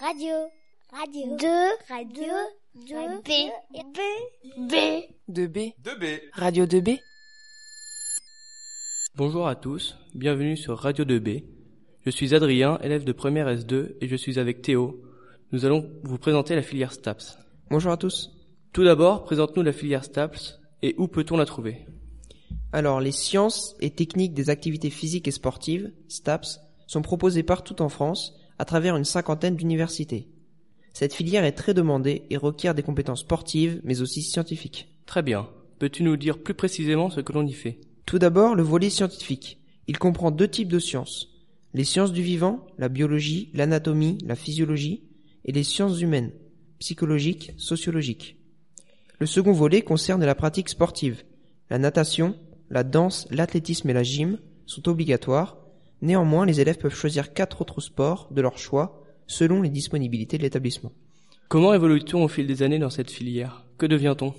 Radio. Radio. 2. Radio. 2. B. B. B. 2B. 2B. Radio 2B. Bonjour à tous, bienvenue sur Radio 2B. Je suis Adrien, élève de première S2 et je suis avec Théo. Nous allons vous présenter la filière STAPS. Bonjour à tous. Tout d'abord, présente-nous la filière STAPS et où peut-on la trouver? Alors, les sciences et techniques des activités physiques et sportives, STAPS, sont proposées partout en France à travers une cinquantaine d'universités. Cette filière est très demandée et requiert des compétences sportives mais aussi scientifiques. Très bien. Peux-tu nous dire plus précisément ce que l'on y fait? Tout d'abord, le volet scientifique. Il comprend deux types de sciences. Les sciences du vivant, la biologie, l'anatomie, la physiologie, et les sciences humaines, psychologiques, sociologiques. Le second volet concerne la pratique sportive. La natation, la danse, l'athlétisme et la gym sont obligatoires. Néanmoins, les élèves peuvent choisir quatre autres sports de leur choix selon les disponibilités de l'établissement. Comment évolue-t-on au fil des années dans cette filière? Que devient-on?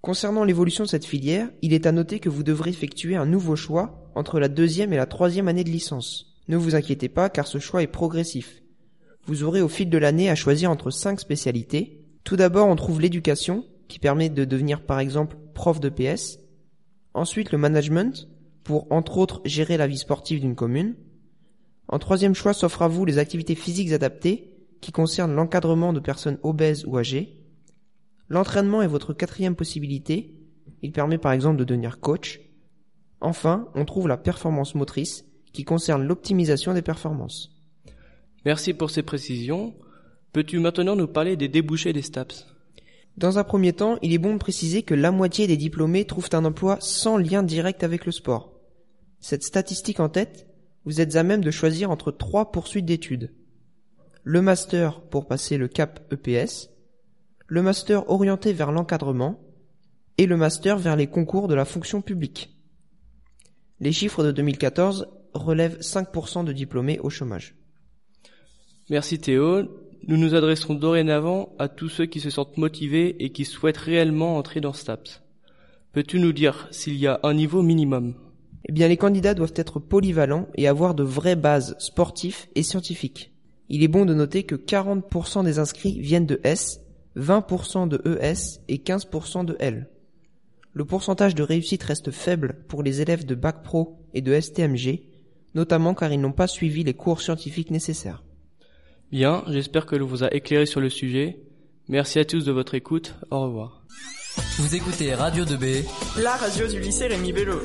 Concernant l'évolution de cette filière, il est à noter que vous devrez effectuer un nouveau choix entre la deuxième et la troisième année de licence. Ne vous inquiétez pas car ce choix est progressif. Vous aurez au fil de l'année à choisir entre cinq spécialités. Tout d'abord, on trouve l'éducation, qui permet de devenir par exemple prof de PS. Ensuite, le management, pour entre autres gérer la vie sportive d'une commune. En troisième choix s'offre à vous les activités physiques adaptées, qui concernent l'encadrement de personnes obèses ou âgées. L'entraînement est votre quatrième possibilité. Il permet par exemple de devenir coach. Enfin, on trouve la performance motrice, qui concerne l'optimisation des performances. Merci pour ces précisions. Peux-tu maintenant nous parler des débouchés des STAPS? Dans un premier temps, il est bon de préciser que la moitié des diplômés trouvent un emploi sans lien direct avec le sport. Cette statistique en tête, vous êtes à même de choisir entre trois poursuites d'études. Le master pour passer le cap EPS, le master orienté vers l'encadrement et le master vers les concours de la fonction publique. Les chiffres de 2014 relèvent 5% de diplômés au chômage. Merci Théo. Nous nous adresserons dorénavant à tous ceux qui se sentent motivés et qui souhaitent réellement entrer dans STAPS. Peux-tu nous dire s'il y a un niveau minimum? Eh bien, les candidats doivent être polyvalents et avoir de vraies bases sportives et scientifiques. Il est bon de noter que 40% des inscrits viennent de S, 20% de ES et 15% de L. Le pourcentage de réussite reste faible pour les élèves de Bac Pro et de STMG, notamment car ils n'ont pas suivi les cours scientifiques nécessaires. Bien, j'espère que l'on vous a éclairé sur le sujet. Merci à tous de votre écoute. Au revoir. Vous écoutez Radio 2B, La radio du lycée Rémi Bello.